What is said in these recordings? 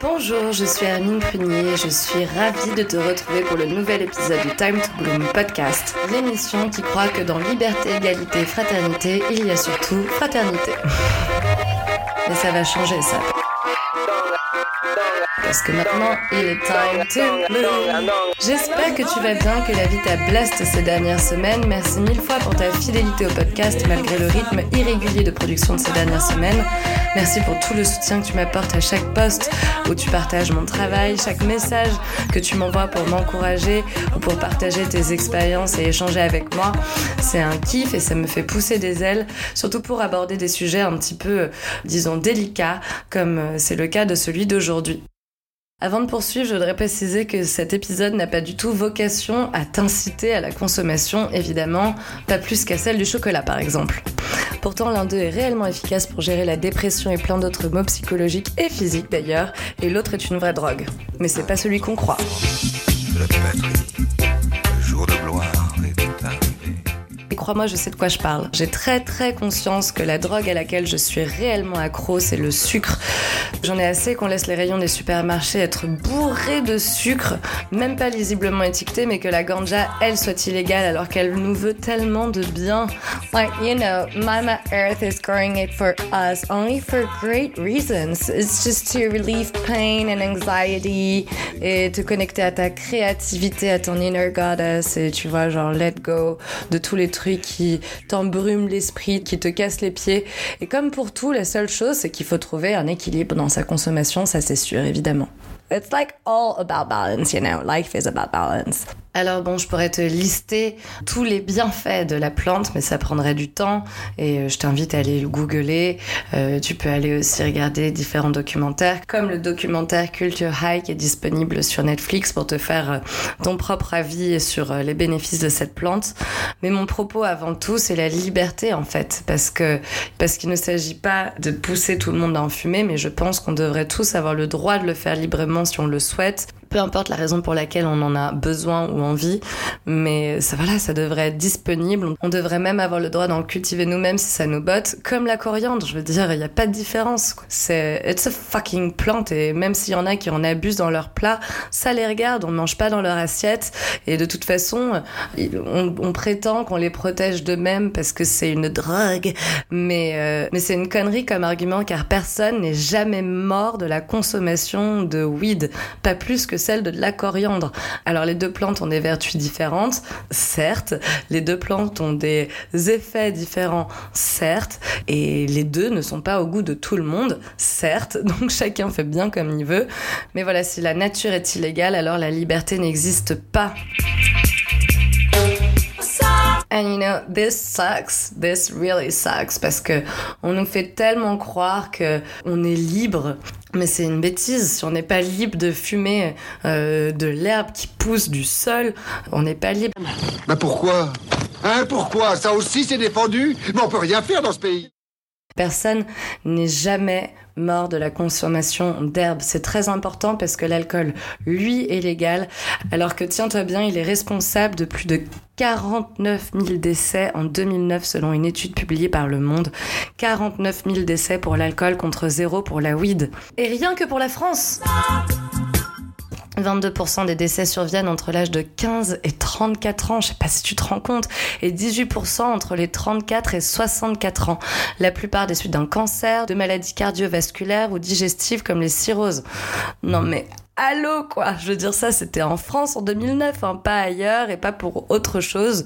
Bonjour, je suis Hermine Prunier et je suis ravie de te retrouver pour le nouvel épisode du Time to Bloom podcast, l'émission qui croit que dans liberté, égalité, fraternité, il y a surtout fraternité. Mais ça va changer ça. Parce que maintenant, il est time to bloom. J'espère que tu vas bien, que la vie t'a blast ces dernières semaines. Merci mille fois pour ta fidélité au podcast malgré le rythme irrégulier de production de ces dernières semaines. Merci pour tout le soutien que tu m'apportes à chaque poste où tu partages mon travail, chaque message que tu m'envoies pour m'encourager ou pour partager tes expériences et échanger avec moi. C'est un kiff et ça me fait pousser des ailes, surtout pour aborder des sujets un petit peu, disons, délicats, comme c'est le cas de celui d'aujourd'hui. Avant de poursuivre, je voudrais préciser que cet épisode n'a pas du tout vocation à t'inciter à la consommation, évidemment, pas plus qu'à celle du chocolat par exemple. Pourtant, l'un d'eux est réellement efficace pour gérer la dépression et plein d'autres maux psychologiques et physiques d'ailleurs, et l'autre est une vraie drogue. Mais c'est pas celui qu'on croit. Crois-moi, je sais de quoi je parle. J'ai très très conscience que la drogue à laquelle je suis réellement accro, c'est le sucre. J'en ai assez qu'on laisse les rayons des supermarchés être bourrés de sucre, même pas lisiblement étiqueté, mais que la ganja, elle, soit illégale alors qu'elle nous veut tellement de bien. Like, you know, Mama Earth is growing it for us only for great reasons. It's just to relieve pain and anxiety et te connecter à ta créativité, à ton inner goddess et tu vois, genre, let go de tous les trucs qui t'embrument l'esprit, qui te cassent les pieds. Et comme pour tout, la seule chose, c'est qu'il faut trouver un équilibre dans sa consommation, ça c'est sûr, évidemment. It's like all about balance, you know. Life is about balance. Alors bon, je pourrais te lister tous les bienfaits de la plante, mais ça prendrait du temps et euh, je t'invite à aller le googler. Euh, tu peux aller aussi regarder différents documentaires, comme le documentaire Culture High qui est disponible sur Netflix pour te faire euh, ton propre avis sur euh, les bénéfices de cette plante. Mais mon propos avant tout, c'est la liberté en fait, parce que parce qu'il ne s'agit pas de pousser tout le monde à en fumer, mais je pense qu'on devrait tous avoir le droit de le faire librement si on le souhaite peu importe la raison pour laquelle on en a besoin ou envie, mais ça voilà, ça devrait être disponible. On devrait même avoir le droit d'en cultiver nous-mêmes si ça nous botte, comme la coriandre. Je veux dire, il n'y a pas de différence. C'est it's a fucking plante et même s'il y en a qui en abusent dans leur plat, ça les regarde. On ne mange pas dans leur assiette et de toute façon, on, on prétend qu'on les protège d'eux-mêmes parce que c'est une drogue, mais euh, mais c'est une connerie comme argument car personne n'est jamais mort de la consommation de weed, pas plus que celle de la coriandre. Alors les deux plantes ont des vertus différentes, certes, les deux plantes ont des effets différents, certes, et les deux ne sont pas au goût de tout le monde, certes, donc chacun fait bien comme il veut. Mais voilà, si la nature est illégale, alors la liberté n'existe pas. And you know, this sucks. This really sucks parce que on nous fait tellement croire que on est libre. Mais c'est une bêtise. Si on n'est pas libre de fumer euh, de l'herbe qui pousse du sol, on n'est pas libre. Bah pourquoi? Hein, pourquoi? Ça aussi c'est défendu? Mais on peut rien faire dans ce pays Personne n'est jamais mort de la consommation d'herbe. C'est très important parce que l'alcool, lui, est légal, alors que tiens-toi bien, il est responsable de plus de 49 000 décès en 2009 selon une étude publiée par Le Monde. 49 000 décès pour l'alcool contre zéro pour la weed. Et rien que pour la France 22% des décès surviennent entre l'âge de 15 et 34 ans, je sais pas si tu te rends compte, et 18% entre les 34 et 64 ans. La plupart des suites d'un cancer, de maladies cardiovasculaires ou digestives comme les cirrhoses. Non mais allô quoi Je veux dire ça, c'était en France en 2009, hein, pas ailleurs et pas pour autre chose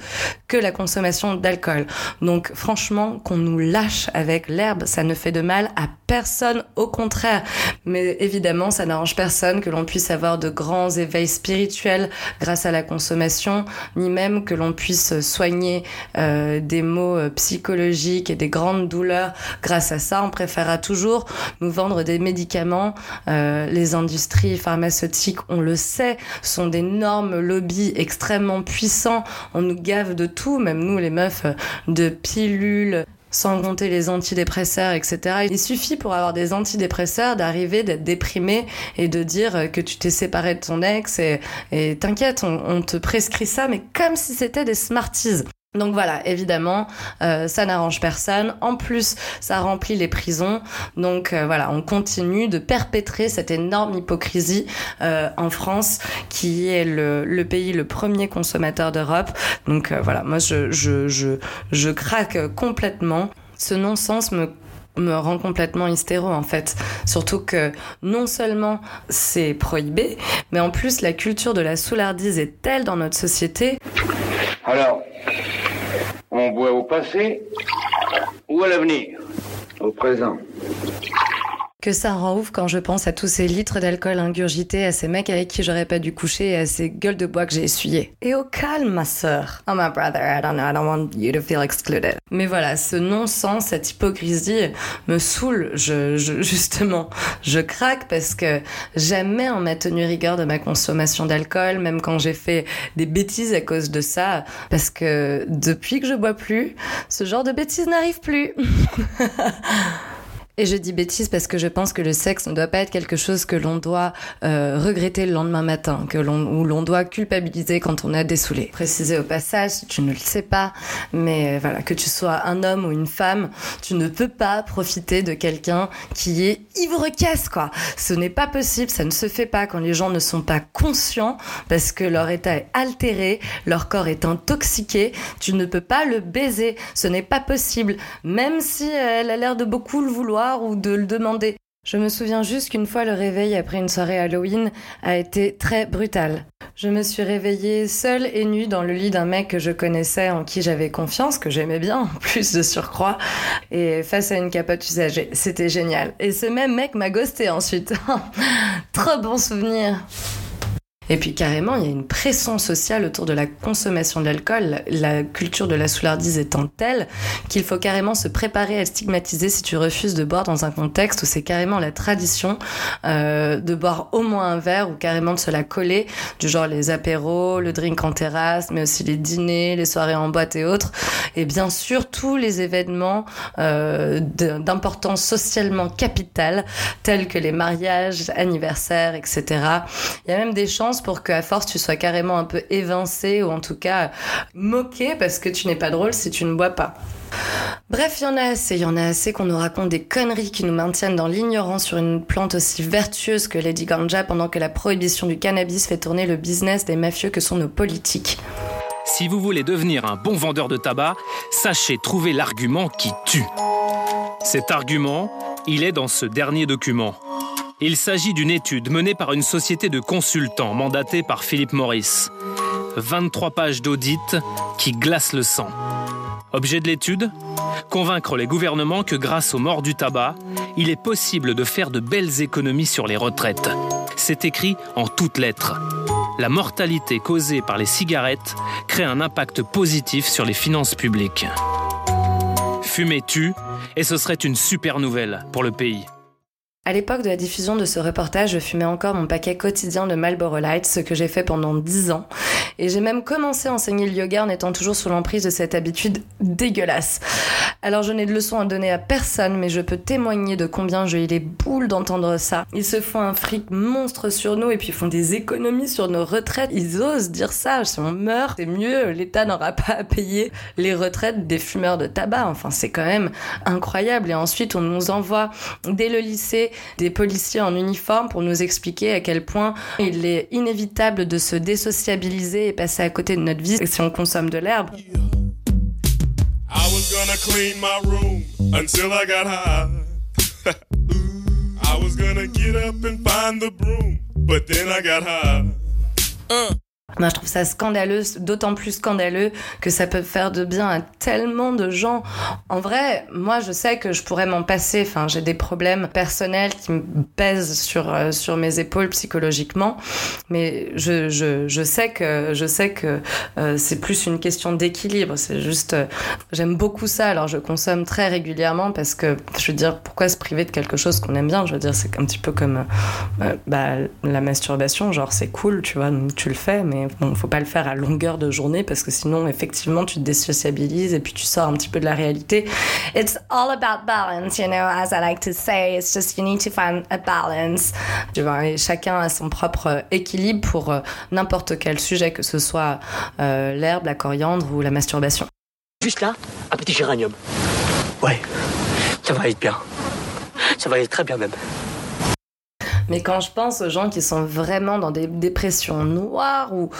que la consommation d'alcool. Donc franchement, qu'on nous lâche avec l'herbe, ça ne fait de mal à personne, au contraire. Mais évidemment, ça n'arrange personne que l'on puisse avoir de grands éveils spirituels grâce à la consommation, ni même que l'on puisse soigner euh, des maux euh, psychologiques et des grandes douleurs grâce à ça. On préférera toujours nous vendre des médicaments. Euh, les industries pharmaceutiques, on le sait, sont d'énormes lobbies extrêmement puissants. On nous gave de tout, même nous les meufs, euh, de pilules sans compter les antidépresseurs, etc. Il suffit pour avoir des antidépresseurs d'arriver, d'être déprimé et de dire que tu t'es séparé de ton ex et et t'inquiète, on, on te prescrit ça, mais comme si c'était des Smarties. Donc voilà, évidemment, euh, ça n'arrange personne. En plus, ça remplit les prisons. Donc euh, voilà, on continue de perpétrer cette énorme hypocrisie euh, en France, qui est le, le, pays le premier consommateur d'Europe. Donc voilà, moi je, je, je, je craque complètement. Ce non-sens me me rend complètement hystéro en fait. Surtout que non seulement c'est prohibé, mais en plus la culture de la soulardise est telle dans notre société. Alors, on boit au passé ou à l'avenir. Au présent que ça rend ouf quand je pense à tous ces litres d'alcool ingurgités, à ces mecs avec qui j'aurais pas dû coucher et à ces gueules de bois que j'ai essuyées. Et au calme, ma sœur. Oh my brother, I don't know, I don't want you to feel excluded. Mais voilà, ce non-sens, cette hypocrisie me saoule, je, je, justement. Je craque parce que jamais on m'a tenu rigueur de ma consommation d'alcool, même quand j'ai fait des bêtises à cause de ça, parce que depuis que je bois plus, ce genre de bêtises n'arrive plus. Et je dis bêtise parce que je pense que le sexe ne doit pas être quelque chose que l'on doit euh, regretter le lendemain matin, que l'on ou l'on doit culpabiliser quand on a dessoulé. Préciser au passage, tu ne le sais pas, mais euh, voilà, que tu sois un homme ou une femme, tu ne peux pas profiter de quelqu'un qui est ivre casse quoi. Ce n'est pas possible, ça ne se fait pas quand les gens ne sont pas conscients parce que leur état est altéré, leur corps est intoxiqué. Tu ne peux pas le baiser, ce n'est pas possible, même si elle a l'air de beaucoup le vouloir ou de le demander. Je me souviens juste qu'une fois le réveil après une soirée Halloween a été très brutal. Je me suis réveillée seule et nue dans le lit d'un mec que je connaissais, en qui j'avais confiance, que j'aimais bien, en plus de surcroît, et face à une capote usagée. C'était génial. Et ce même mec m'a ghosté ensuite. Trop bon souvenir. Et puis carrément, il y a une pression sociale autour de la consommation de l'alcool, la culture de la soulardise étant telle qu'il faut carrément se préparer à stigmatiser si tu refuses de boire dans un contexte où c'est carrément la tradition euh, de boire au moins un verre ou carrément de se la coller, du genre les apéros, le drink en terrasse, mais aussi les dîners, les soirées en boîte et autres. Et bien sûr, tous les événements euh, d'importance socialement capitale, tels que les mariages, anniversaires, etc. Il y a même des chances pour qu'à force tu sois carrément un peu évincé ou en tout cas moqué parce que tu n'es pas drôle si tu ne bois pas. Bref, il y en a assez, il y en a assez qu'on nous raconte des conneries qui nous maintiennent dans l'ignorance sur une plante aussi vertueuse que Lady Ganja pendant que la prohibition du cannabis fait tourner le business des mafieux que sont nos politiques. Si vous voulez devenir un bon vendeur de tabac, sachez trouver l'argument qui tue. Cet argument, il est dans ce dernier document. Il s'agit d'une étude menée par une société de consultants mandatée par Philippe Morris. 23 pages d'audit qui glacent le sang. Objet de l'étude? Convaincre les gouvernements que grâce aux morts du tabac, il est possible de faire de belles économies sur les retraites. C'est écrit en toutes lettres. La mortalité causée par les cigarettes crée un impact positif sur les finances publiques. Fumer tue, et ce serait une super nouvelle pour le pays. À l'époque de la diffusion de ce reportage, je fumais encore mon paquet quotidien de Marlboro Lights, ce que j'ai fait pendant 10 ans. Et j'ai même commencé à enseigner le yoga en étant toujours sous l'emprise de cette habitude dégueulasse. Alors je n'ai de leçons à donner à personne, mais je peux témoigner de combien j'ai eu les boules d'entendre ça. Ils se font un fric monstre sur nous et puis font des économies sur nos retraites. Ils osent dire ça. Si on meurt, c'est mieux. L'État n'aura pas à payer les retraites des fumeurs de tabac. Enfin, c'est quand même incroyable. Et ensuite, on nous envoie dès le lycée des policiers en uniforme pour nous expliquer à quel point il est inévitable de se désociabiliser et passer à côté de notre vie si on consomme de l'herbe. I get up and find the broom, but then I got high. Uh. Moi, je trouve ça scandaleux, d'autant plus scandaleux que ça peut faire de bien à tellement de gens. En vrai, moi, je sais que je pourrais m'en passer. Enfin, j'ai des problèmes personnels qui me pèsent sur euh, sur mes épaules psychologiquement, mais je je, je sais que je sais que euh, c'est plus une question d'équilibre. C'est juste, euh, j'aime beaucoup ça. Alors, je consomme très régulièrement parce que je veux dire, pourquoi se priver de quelque chose qu'on aime bien? Je veux dire, c'est un petit peu comme bah, la masturbation. Genre, c'est cool, tu vois, tu le fais, mais il bon, faut pas le faire à longueur de journée parce que sinon, effectivement, tu te désociabilises et puis tu sors un petit peu de la réalité. It's all about balance, you know, as I like to say. It's just you need to find a balance. Tu vois, chacun a son propre équilibre pour euh, n'importe quel sujet, que ce soit euh, l'herbe, la coriandre ou la masturbation. Juste là, un petit géranium. Ouais, ça va être bien. Ça va être très bien même. Mais quand je pense aux gens qui sont vraiment dans des dépressions noires ou,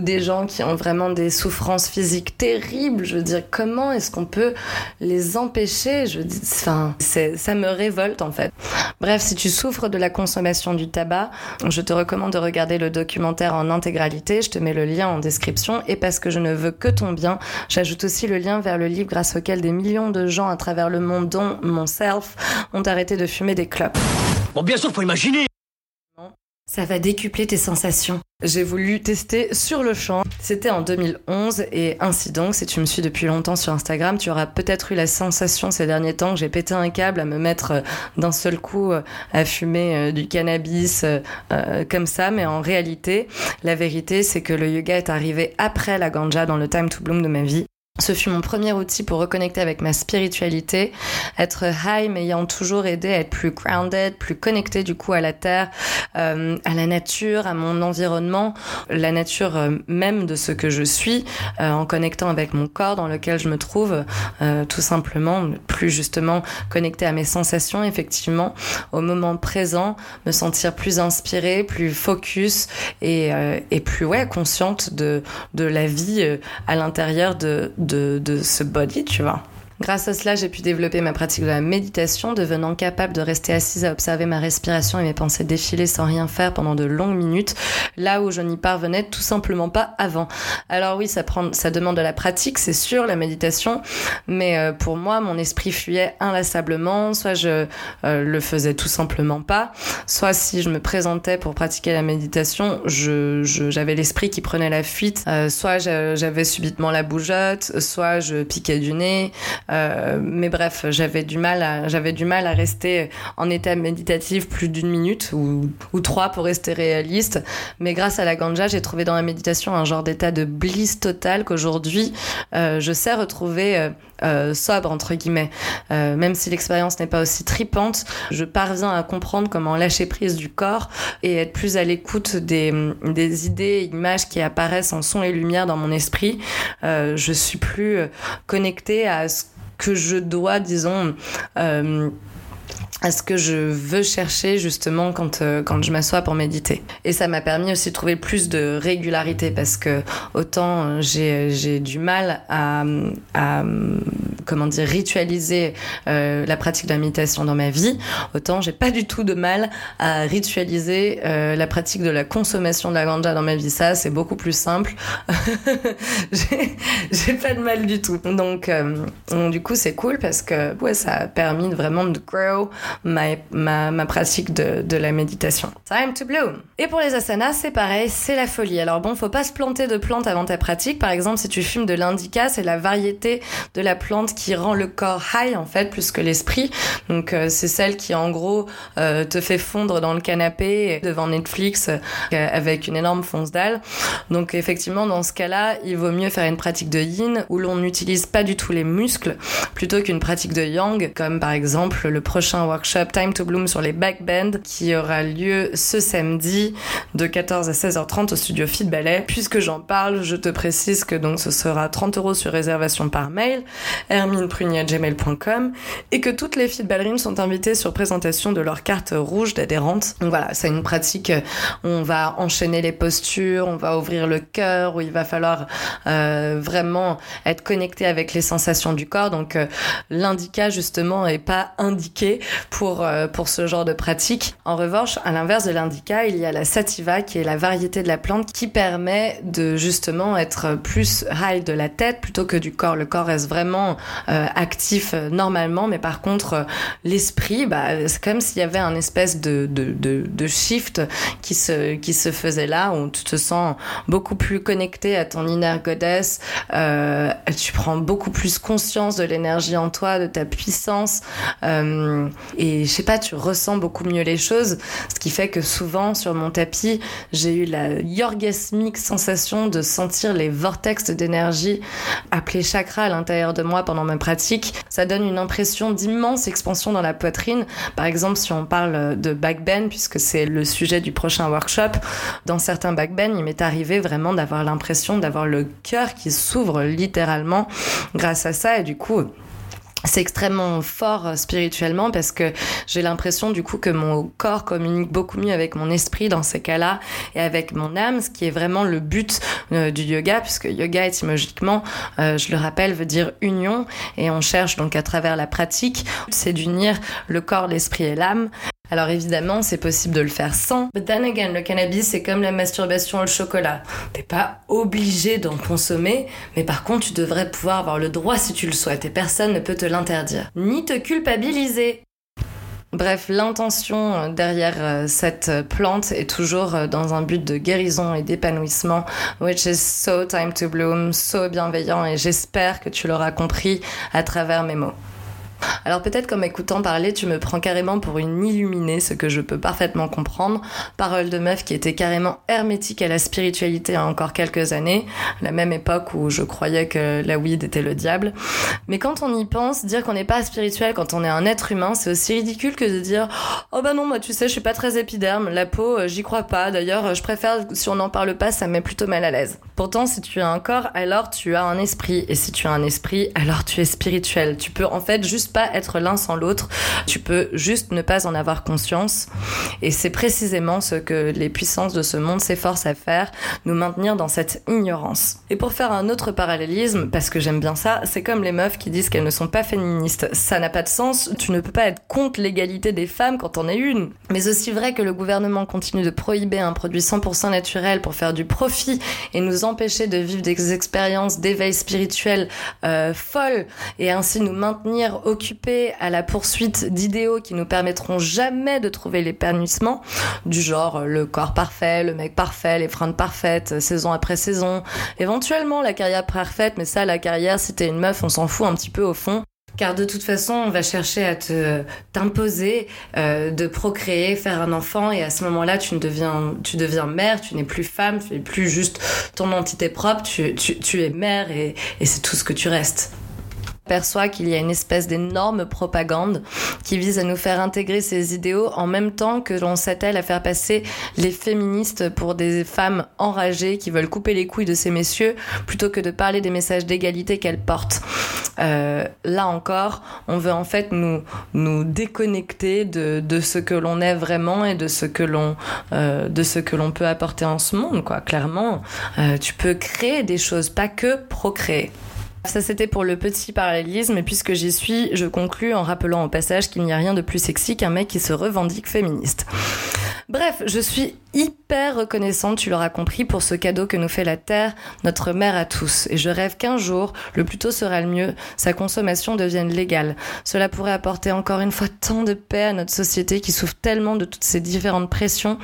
des gens qui ont vraiment des souffrances physiques terribles, je veux dire, comment est-ce qu'on peut les empêcher? Je dis, enfin, ça me révolte en fait. Bref, si tu souffres de la consommation du tabac, je te recommande de regarder le documentaire en intégralité. Je te mets le lien en description. Et parce que je ne veux que ton bien, j'ajoute aussi le lien vers le livre grâce auquel des millions de gens à travers le monde, dont mon self, ont arrêté de fumer des clopes. Bien sûr, faut imaginer ça va décupler tes sensations. J'ai voulu tester sur le champ. C'était en 2011 et ainsi donc, si tu me suis depuis longtemps sur Instagram, tu auras peut-être eu la sensation ces derniers temps que j'ai pété un câble à me mettre euh, d'un seul coup euh, à fumer euh, du cannabis comme ça. Mais en réalité, la vérité, c'est que le yoga est arrivé après la ganja dans le time to bloom de ma vie. Ce fut mon premier outil pour reconnecter avec ma spiritualité, être high m'ayant toujours aidé à être plus grounded, plus connecté du coup à la terre, euh, à la nature, à mon environnement, la nature euh, même de ce que je suis, euh, en connectant avec mon corps dans lequel je me trouve, tout simplement, plus justement connecté à mes sensations, effectivement, au moment présent, me sentir plus inspirée, plus focus et, et plus ouais consciente de de la vie à l'intérieur de, de ce body, tu vois. Grâce à cela, j'ai pu développer ma pratique de la méditation, devenant capable de rester assise à observer ma respiration et mes pensées défiler sans rien faire pendant de longues minutes, là où je n'y parvenais tout simplement pas avant. Alors oui, ça prend, ça demande de la pratique, c'est sûr, la méditation, mais euh, pour moi, mon esprit fuyait inlassablement, soit je euh, le faisais tout simplement pas, soit si je me présentais pour pratiquer la méditation, je, j'avais l'esprit qui prenait la fuite, euh, soit j'avais subitement la bougeotte, soit je piquais du nez, euh, mais bref, j'avais du mal à, j'avais du mal à rester en état méditatif plus d'une minute ou, ou trois pour rester réaliste. Mais grâce à la ganja, j'ai trouvé dans la méditation un genre d'état de bliss total qu'aujourd'hui, euh, je sais retrouver euh, euh sobre entre guillemets. Euh, même si l'expérience n'est pas aussi tripante, je parviens à comprendre comment lâcher prise du corps et être plus à l'écoute des, des idées images qui apparaissent en son et lumière dans mon esprit. Je suis plus connectée à ce que je dois, disons, euh, à ce que je veux chercher justement quand, euh, quand je m'assois pour méditer. Et ça m'a permis aussi de trouver plus de régularité parce que autant euh, j'ai, j'ai du mal à, comment dire ritualiser euh, la pratique de la méditation dans ma vie, autant j'ai pas du tout de mal à ritualiser euh, la pratique de la consommation de la ganja dans ma vie. Ça, c'est beaucoup plus simple. j'ai, pas de mal du tout. Donc, euh, donc du coup, c'est cool parce que ouais, ça a permis vraiment de grow ma, pratique de, de la méditation. Time to bloom. Et pour les asanas, c'est pareil, c'est la folie. Alors bon, faut pas se planter de plantes avant ta pratique. Par exemple, si tu fumes de l'indica, c'est la variété de la plante qui rend le corps high en fait plus que l'esprit. Donc euh, c'est celle qui en gros euh, te fait fondre dans le canapé devant Netflix euh, avec une énorme fonce dalle. Donc effectivement dans ce cas-là, il vaut mieux faire une pratique de yin où l'on n'utilise pas du tout les muscles plutôt qu'une pratique de yang comme par exemple le prochain workshop Time to Bloom sur les backbends qui aura lieu ce samedi de 14 à 16h30 au studio Fit Ballet. Puisque j'en parle, je te précise que donc ce sera 30 euros sur réservation par mail hermineprunier.gmail.com et que toutes les filles ballerines sont invitées sur présentation de leur carte rouge d'adhérente. Donc voilà, c'est une pratique où on va enchaîner les postures, on va ouvrir le cœur, où il va falloir euh, vraiment être connecté avec les sensations du corps. Donc euh, l'indica justement est pas indiqué pour euh, pour ce genre de pratique. En revanche, à l'inverse de l'indica, il y a la sativa qui est la variété de la plante qui permet de justement être plus high de la tête plutôt que du corps. Le corps reste vraiment euh, actif euh, normalement, mais par contre euh, l'esprit, bah, c'est comme s'il y avait un espèce de, de, de, de, shift qui se, qui se faisait là, où tu te sens beaucoup plus connecté à ton inner goddess, euh, tu prends beaucoup plus conscience de l'énergie en toi, de ta puissance, euh, et je sais pas, tu ressens beaucoup mieux les choses, ce qui fait que souvent sur mon tapis, j'ai eu la orgasmique sensation de sentir les vortex d'énergie appelés chakras à l'intérieur de moi pendant ma pratique. Ça donne une impression d'immense expansion dans la poitrine. Par exemple, si on parle de backbend, puisque c'est le sujet du prochain workshop, dans certains backbend, il m'est arrivé vraiment d'avoir l'impression d'avoir le cœur qui s'ouvre littéralement grâce à ça et du coup c'est extrêmement fort euh, spirituellement parce que j'ai l'impression du coup que mon corps communique beaucoup mieux avec mon esprit dans ces cas-là et avec mon âme, ce qui est vraiment le but euh, du yoga puisque yoga étymologiquement, euh, je le rappelle, veut dire union et on cherche donc à travers la pratique, c'est d'unir le corps, l'esprit et l'âme. Alors évidemment, c'est possible de le faire sans. But then again, le cannabis, c'est comme la masturbation ou le chocolat. T'es pas obligé d'en consommer, mais par contre, tu devrais pouvoir avoir le droit si tu le souhaites et personne ne peut te l'interdire. Ni te culpabiliser. Bref, l'intention euh, derrière euh, cette plante est toujours euh, dans un but de guérison et d'épanouissement, which is so time to bloom, so bienveillant et j'espère que tu l'auras compris à travers mes mots. Alors peut-être qu'en m'écoutant parler, tu me prends carrément pour une illuminée, ce que je peux parfaitement comprendre. Parole de meuf qui était carrément hermétique à la spiritualité à encore quelques années, la même époque où je croyais que la weed était le diable. Mais quand on y pense, dire qu'on n'est pas spirituel quand on est un être humain, c'est aussi ridicule que de dire oh bah non moi tu sais je suis pas très épiderme, la peau euh, j'y crois pas. D'ailleurs je préfère si on n'en parle pas, ça me plutôt mal à l'aise. Pourtant si tu as un corps, alors tu as un esprit et si tu as un esprit, alors tu es spirituel. Tu peux en fait juste pas être l'un sans l'autre. Tu peux juste ne pas en avoir conscience. Et c'est précisément ce que les puissances de ce monde s'efforcent à faire, nous maintenir dans cette ignorance. Et pour faire un autre parallélisme, parce que j'aime bien ça, c'est comme les meufs qui disent qu'elles ne sont pas féministes. Ça n'a pas de sens. Tu ne peux pas être contre l'égalité des femmes quand on est une. Mais aussi vrai que le gouvernement continue de prohiber un produit 100% naturel pour faire du profit et nous empêcher de vivre des expériences d'éveil spirituel euh, folles et ainsi nous maintenir au à la poursuite d'idéaux qui nous permettront jamais de trouver l'épanouissement, du genre le corps parfait, le mec parfait, les fringues parfaites, saison après saison, éventuellement la carrière parfaite, mais ça, la carrière, si t'es une meuf, on s'en fout un petit peu au fond. Car de toute façon, on va chercher à te t'imposer euh, de procréer, faire un enfant, et à ce moment-là, tu deviens, tu deviens mère, tu n'es plus femme, tu n'es plus juste ton entité propre, tu, es mère et c'est tout ce que tu restes perçoit qu'il y a une espèce d'énorme propagande qui vise à nous faire intégrer ces idéaux en même temps que l'on s'attelle à faire passer les féministes pour des femmes enragées qui veulent couper les couilles de ces messieurs plutôt que de parler des messages d'égalité qu'elles portent. Euh, là encore, on veut en fait nous, nous déconnecter de, de ce que l'on est vraiment et de ce que l'on euh, peut apporter en ce monde quoi. Clairement, euh, tu peux créer des choses, pas que procréer. Ça c'était pour le petit parallélisme et puisque j'y suis, je conclus en rappelant au passage qu'il n'y a rien de plus sexy qu'un mec qui se revendique féministe. Bref, je suis hyper reconnaissante, tu l'auras compris, pour ce cadeau que nous fait la Terre, notre mère à tous. Et je rêve qu'un jour, le plus tôt sera le mieux, sa consommation devienne légale. Cela pourrait apporter encore une fois tant de paix à notre société qui souffre tellement de toutes ces différentes pressions.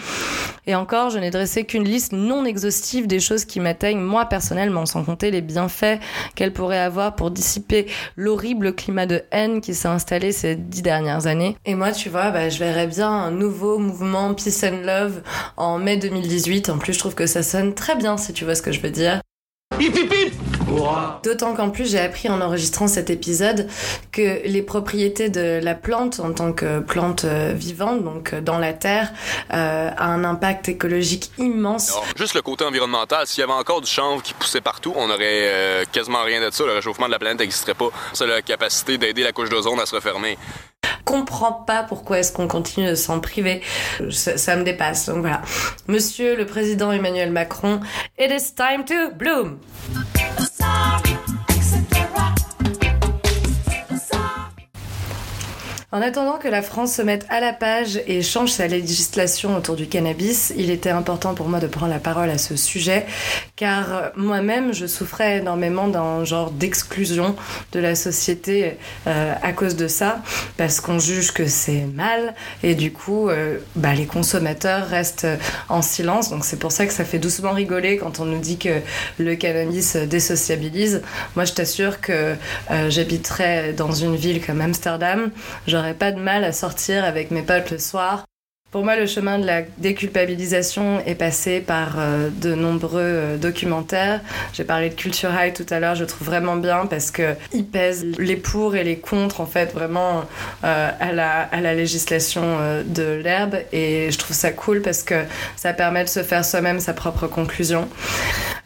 Et encore, je n'ai dressé qu'une liste non exhaustive des choses qui m'atteignent moi personnellement, sans compter les bienfaits qu'elle pourrait avoir pour dissiper l'horrible climat de haine qui s'est installé ces dix dernières années. Et moi, tu vois, bah, je verrais bien un nouveau mouvement Peace and Love en mai 2018. En plus, je trouve que ça sonne très bien, si tu vois ce que je veux dire. D'autant qu'en plus j'ai appris en enregistrant cet épisode que les propriétés de la plante en tant que plante euh, vivante, donc euh, dans la terre, euh, a un impact écologique immense. juste le côté environnemental, s'il y avait encore du chanvre qui poussait partout, on aurait quasiment rien de ça. Le réchauffement de la planète n'existerait pas. C'est la capacité d'aider la couche d'ozone à se refermer comprends pas pourquoi est-ce qu'on continue de s'en priver. Ça, ça, me dépasse. Donc voilà. Monsieur le président Emmanuel Macron, it is time to bloom. En attendant que la France se mette à la page et change sa législation autour du cannabis, il était important pour moi de prendre la parole à ce sujet, car euh, moi-même, je souffrais énormément d'un genre d'exclusion de la société euh, à cause de ça, parce qu'on juge que c'est mal, et du coup, euh, bah, les consommateurs restent en silence. Donc c'est pour ça que ça fait doucement rigoler quand on nous dit que le cannabis désociabilise. Moi, je t'assure que euh, j'habiterais dans une ville comme Amsterdam, j'aurais pas de mal à sortir avec mes potes le soir pour moi, le chemin de la déculpabilisation est passé par euh, de nombreux euh, documentaires. J'ai parlé de Culture High tout à l'heure, je trouve vraiment bien parce que il pèse les pour et les contre en fait vraiment euh, à, la, à la législation de l'herbe et je trouve ça cool parce que ça permet de se faire soi-même sa propre conclusion.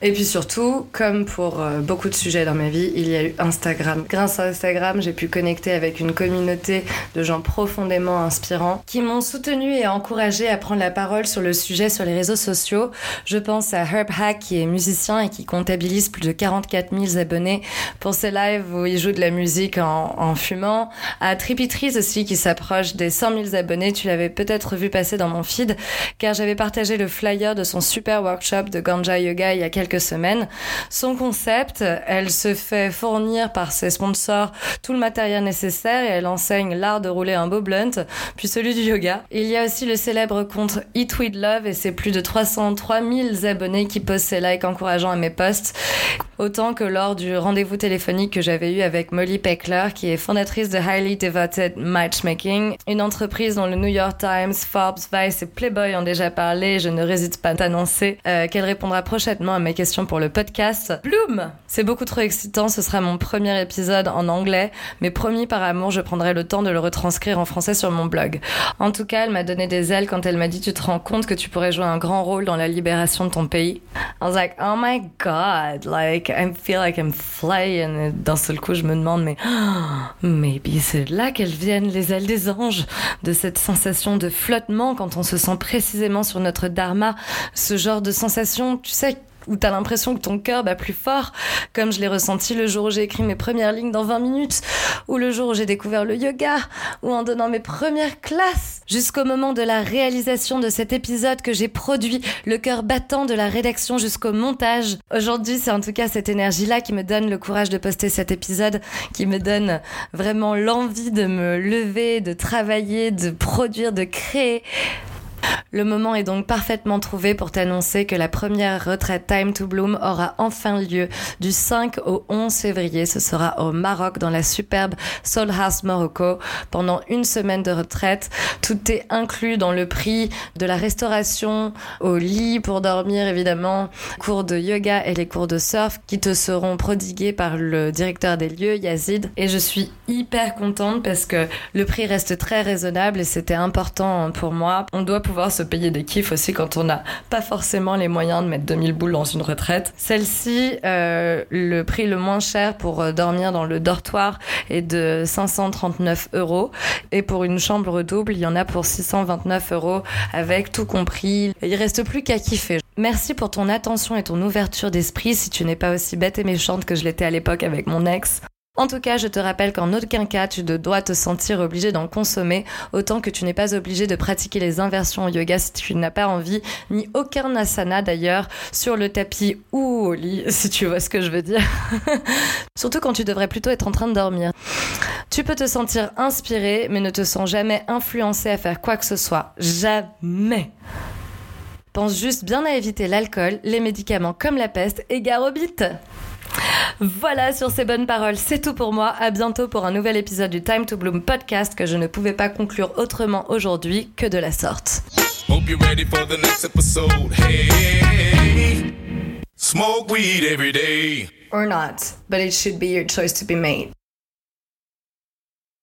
Et puis surtout, comme pour beaucoup de sujets dans ma vie, il y a eu Instagram. Grâce à Instagram, j'ai pu connecter avec une communauté de gens profondément inspirants qui m'ont soutenu et encouragé à prendre la parole sur le sujet sur les réseaux sociaux. Je pense à Herb Hack qui est musicien et qui comptabilise plus de 44 000 abonnés pour ses lives où il joue de la musique en, fumant. À Tripitrice aussi qui s'approche des 100 000 abonnés. Tu l'avais peut-être vu passer dans mon feed car j'avais partagé le flyer de son super workshop de Ganja Yoga il y a quelques semaines. Son concept, elle se fait fournir par ses sponsors tout le matériel nécessaire et elle enseigne l'art de rouler un beau blunt, puis celui du yoga. Il y a aussi le célèbre compte Eat With Love et c'est plus de 303 000 abonnés qui postent ses likes encourageants à mes posts. Autant que lors du rendez-vous téléphonique que j'avais eu avec Molly Peckler, qui est fondatrice de Highly Devoted Matchmaking, une entreprise dont le New York Times, Forbes, Vice et Playboy ont déjà parlé. Je ne résiste pas à t'annoncer euh, qu'elle répondra prochainement à mes questions pour le podcast. Bloom C'est beaucoup trop excitant, ce sera mon premier épisode en anglais, mais promis par amour, je prendrai le temps de le retranscrire en français sur mon blog. En tout cas, elle m'a donné des ailes quand elle m'a dit tu te rends compte que tu pourrais jouer un grand rôle dans la libération de ton pays? I was like, oh my god, like I feel like I'm flying. Et D'un seul coup, je me demande, mais maybe c'est là qu'elles viennent les ailes des anges, de cette sensation de flottement quand on se sent précisément sur notre dharma, ce genre de sensation, tu sais où t'as l'impression que ton cœur bat plus fort, comme je l'ai ressenti le jour où j'ai écrit mes premières lignes dans 20 minutes, ou le jour où j'ai découvert le yoga, ou en donnant mes premières classes, jusqu'au moment de la réalisation de cet épisode que j'ai produit, le cœur battant de la rédaction jusqu'au montage. Aujourd'hui, c'est en tout cas cette énergie-là qui me donne le courage de poster cet épisode, qui me donne vraiment l'envie de me lever, de travailler, de produire, de créer. Le moment est donc parfaitement trouvé pour t'annoncer que la première retraite Time to Bloom aura enfin lieu du 5 au 11 février. Ce sera au Maroc dans la superbe Soul House Morocco pendant une semaine de retraite. Tout est inclus dans le prix de la restauration au lit pour dormir évidemment, cours de yoga et les cours de surf qui te seront prodigués par le directeur des lieux Yazid et je suis hyper contente parce que le prix reste très raisonnable et c'était important pour moi. On doit pouvoir se payer des kiffs aussi quand on n'a pas forcément les moyens de mettre 2000 boules dans une retraite. Celle-ci, euh, le prix le moins cher pour euh, dormir dans le dortoir est de 539 euros et pour une chambre double, il y en a pour 629 euros avec tout compris. Il reste plus qu'à kiffer. Merci pour ton attention et ton ouverture d'esprit si tu n'es pas aussi bête et méchante que je l'étais à l'époque avec mon ex. En tout cas, je te rappelle qu'en aucun cas tu ne dois te sentir obligé d'en consommer, autant que tu n'es pas obligé de pratiquer les inversions au yoga si tu n'as pas envie, ni aucun asana d'ailleurs, sur le tapis ou au lit, si tu vois ce que je veux dire. Surtout quand tu devrais plutôt être en train de dormir. Tu peux te sentir inspiré, mais ne te sens jamais influencé à faire quoi que ce soit. Jamais. Pense juste bien à éviter l'alcool, les médicaments comme la peste et gare au bite. Voilà, sur ces bonnes paroles, c'est tout pour moi. À bientôt pour un nouvel épisode du Time to Bloom podcast que je ne pouvais pas conclure autrement aujourd'hui que de la sorte. Hope you're ready for the next episode. Hey, smoke weed every day. Or not, but it should be your choice to be made.